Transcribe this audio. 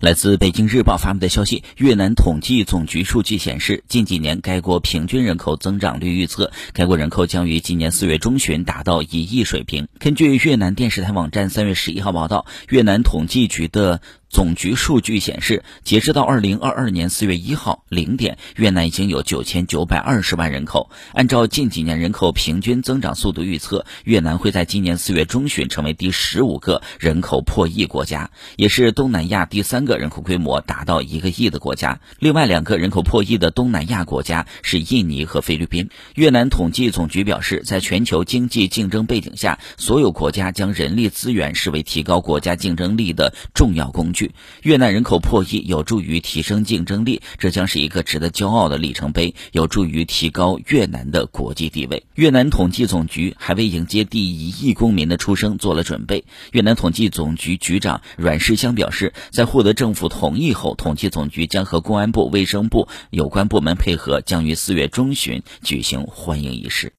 来自北京日报发布的消息，越南统计总局数据显示，近几年该国平均人口增长率预测，该国人口将于今年四月中旬达到一亿水平。根据越南电视台网站三月十一号报道，越南统计局的。总局数据显示，截止到二零二二年四月一号零点，越南已经有九千九百二十万人口。按照近几年人口平均增长速度预测，越南会在今年四月中旬成为第十五个人口破亿国家，也是东南亚第三个人口规模达到一个亿的国家。另外两个人口破亿的东南亚国家是印尼和菲律宾。越南统计总局表示，在全球经济竞争背景下，所有国家将人力资源视为提高国家竞争力的重要工具。越南人口破亿，有助于提升竞争力，这将是一个值得骄傲的里程碑，有助于提高越南的国际地位。越南统计总局还为迎接第一亿公民的出生做了准备。越南统计总局局长阮世香表示，在获得政府同意后，统计总局将和公安部、卫生部有关部门配合，将于四月中旬举行欢迎仪式。